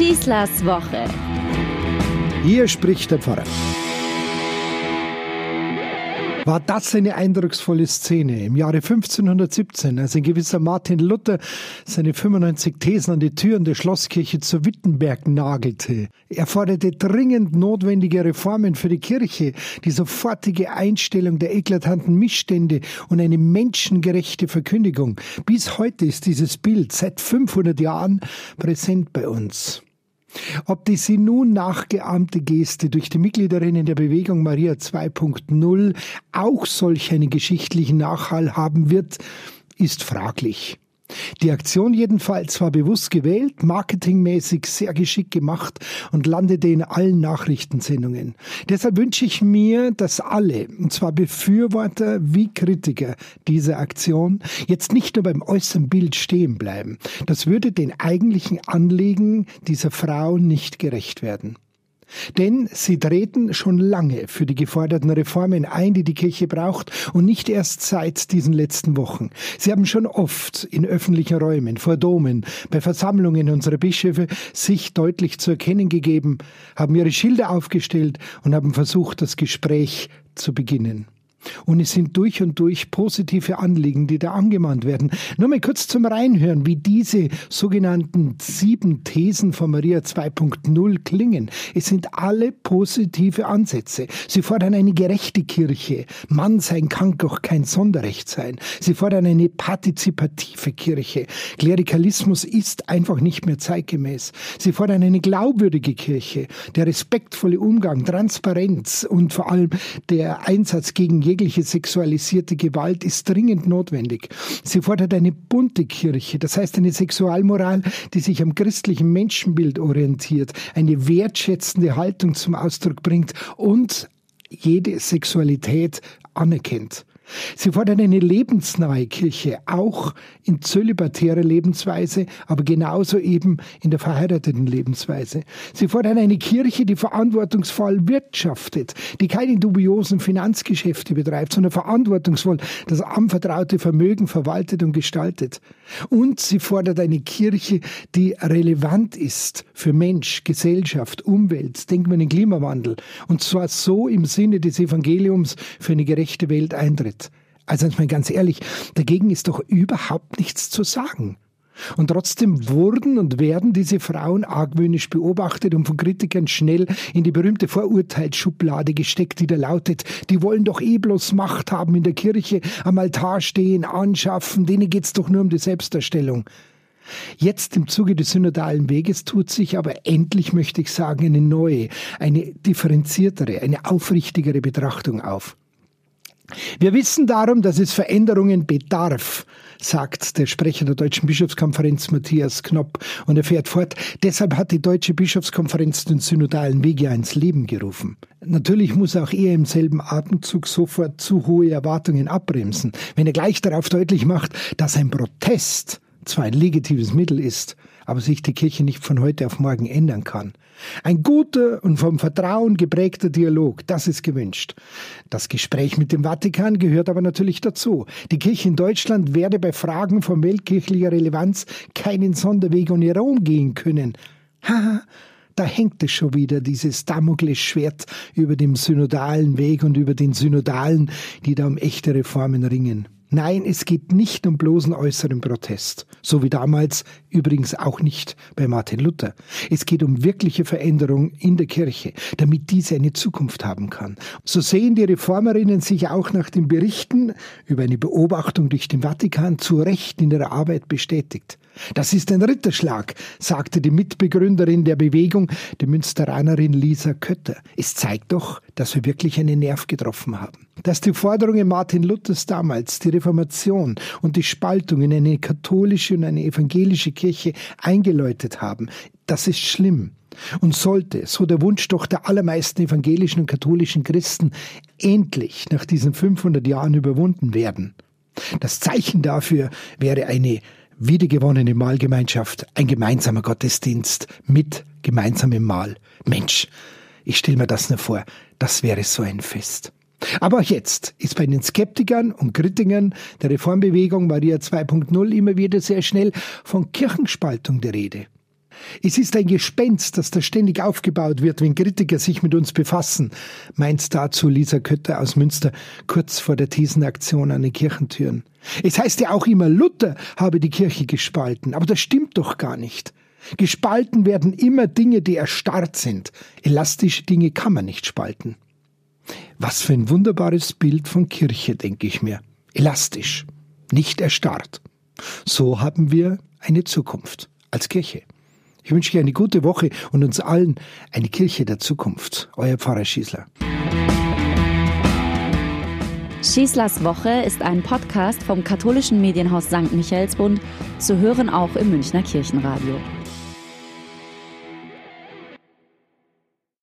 Schießlers Woche. Hier spricht der Pfarrer. War das eine eindrucksvolle Szene im Jahre 1517, als ein gewisser Martin Luther seine 95 Thesen an die Türen der Schlosskirche zu Wittenberg nagelte. Er forderte dringend notwendige Reformen für die Kirche, die sofortige Einstellung der eklatanten Missstände und eine menschengerechte Verkündigung. Bis heute ist dieses Bild seit 500 Jahren präsent bei uns. Ob die sie nun nachgeahmte Geste durch die Mitgliederinnen der Bewegung Maria 2.0 auch solch einen geschichtlichen Nachhall haben wird, ist fraglich. Die Aktion jedenfalls war bewusst gewählt, marketingmäßig sehr geschickt gemacht und landete in allen Nachrichtensendungen. Deshalb wünsche ich mir, dass alle, und zwar Befürworter wie Kritiker dieser Aktion, jetzt nicht nur beim äußeren Bild stehen bleiben. Das würde den eigentlichen Anliegen dieser Frau nicht gerecht werden. Denn sie treten schon lange für die geforderten Reformen ein, die die Kirche braucht und nicht erst seit diesen letzten Wochen. Sie haben schon oft in öffentlichen Räumen, vor Domen, bei Versammlungen unserer Bischöfe sich deutlich zu erkennen gegeben, haben ihre Schilder aufgestellt und haben versucht, das Gespräch zu beginnen. Und es sind durch und durch positive Anliegen, die da angemahnt werden. Nur mal kurz zum Reinhören, wie diese sogenannten sieben Thesen von Maria 2.0 klingen. Es sind alle positive Ansätze. Sie fordern eine gerechte Kirche. Mann sein kann doch kein Sonderrecht sein. Sie fordern eine partizipative Kirche. Klerikalismus ist einfach nicht mehr zeitgemäß. Sie fordern eine glaubwürdige Kirche. Der respektvolle Umgang, Transparenz und vor allem der Einsatz gegen jegliche sexualisierte Gewalt ist dringend notwendig. Sie fordert eine bunte Kirche, das heißt eine Sexualmoral, die sich am christlichen Menschenbild orientiert, eine wertschätzende Haltung zum Ausdruck bringt und jede Sexualität anerkennt. Sie fordern eine lebensnahe Kirche, auch in zölibatärer Lebensweise, aber genauso eben in der verheirateten Lebensweise. Sie fordern eine Kirche, die verantwortungsvoll wirtschaftet, die keine dubiosen Finanzgeschäfte betreibt, sondern verantwortungsvoll das anvertraute Vermögen verwaltet und gestaltet. Und sie fordert eine Kirche, die relevant ist für Mensch, Gesellschaft, Umwelt, denkt man den Klimawandel, und zwar so im Sinne des Evangeliums für eine gerechte Welt eintritt. Also jetzt mal ganz ehrlich, dagegen ist doch überhaupt nichts zu sagen. Und trotzdem wurden und werden diese Frauen argwöhnisch beobachtet und von Kritikern schnell in die berühmte Vorurteilsschublade gesteckt, die da lautet, die wollen doch eh bloß Macht haben in der Kirche, am Altar stehen, anschaffen, denen geht's doch nur um die Selbstdarstellung. Jetzt im Zuge des synodalen Weges tut sich aber endlich, möchte ich sagen, eine neue, eine differenziertere, eine aufrichtigere Betrachtung auf. Wir wissen darum, dass es Veränderungen bedarf, sagt der Sprecher der Deutschen Bischofskonferenz Matthias Knopp. Und er fährt fort, deshalb hat die Deutsche Bischofskonferenz den synodalen Weg ja ins Leben gerufen. Natürlich muss auch er im selben Atemzug sofort zu hohe Erwartungen abbremsen, wenn er gleich darauf deutlich macht, dass ein Protest zwar ein legitimes Mittel ist, aber sich die Kirche nicht von heute auf morgen ändern kann. Ein guter und vom Vertrauen geprägter Dialog, das ist gewünscht. Das Gespräch mit dem Vatikan gehört aber natürlich dazu. Die Kirche in Deutschland werde bei Fragen von weltkirchlicher Relevanz keinen Sonderweg ohne Rom gehen können. Haha, da hängt es schon wieder, dieses Damoklesschwert über dem synodalen Weg und über den Synodalen, die da um echte Reformen ringen. Nein, es geht nicht um bloßen äußeren Protest, so wie damals übrigens auch nicht bei Martin Luther. Es geht um wirkliche Veränderung in der Kirche, damit diese eine Zukunft haben kann. So sehen die Reformerinnen sich auch nach den Berichten über eine Beobachtung durch den Vatikan zu Recht in ihrer Arbeit bestätigt. Das ist ein Ritterschlag, sagte die Mitbegründerin der Bewegung, die Münsteranerin Lisa Kötter. Es zeigt doch, dass wir wirklich einen Nerv getroffen haben. Dass die Forderungen Martin Luthers damals, die Reformation und die Spaltung in eine katholische und eine evangelische Kirche eingeläutet haben, das ist schlimm. Und sollte, so der Wunsch doch der allermeisten evangelischen und katholischen Christen, endlich nach diesen 500 Jahren überwunden werden. Das Zeichen dafür wäre eine wiedergewonnene Mahlgemeinschaft, ein gemeinsamer Gottesdienst mit gemeinsamem Mahl. Mensch, ich stelle mir das nur vor, das wäre so ein Fest. Aber auch jetzt ist bei den Skeptikern und Kritikern der Reformbewegung Maria 2.0 immer wieder sehr schnell von Kirchenspaltung die Rede. Es ist ein Gespenst, das da ständig aufgebaut wird, wenn Kritiker sich mit uns befassen, meint dazu Lisa Kötter aus Münster kurz vor der Thesenaktion an den Kirchentüren. Es heißt ja auch immer, Luther habe die Kirche gespalten, aber das stimmt doch gar nicht. Gespalten werden immer Dinge, die erstarrt sind. Elastische Dinge kann man nicht spalten. Was für ein wunderbares Bild von Kirche, denke ich mir. Elastisch, nicht erstarrt. So haben wir eine Zukunft als Kirche. Ich wünsche euch eine gute Woche und uns allen eine Kirche der Zukunft. Euer Pfarrer Schießler. Schießlers Woche ist ein Podcast vom katholischen Medienhaus St. Michaelsbund, zu hören auch im Münchner Kirchenradio.